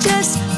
just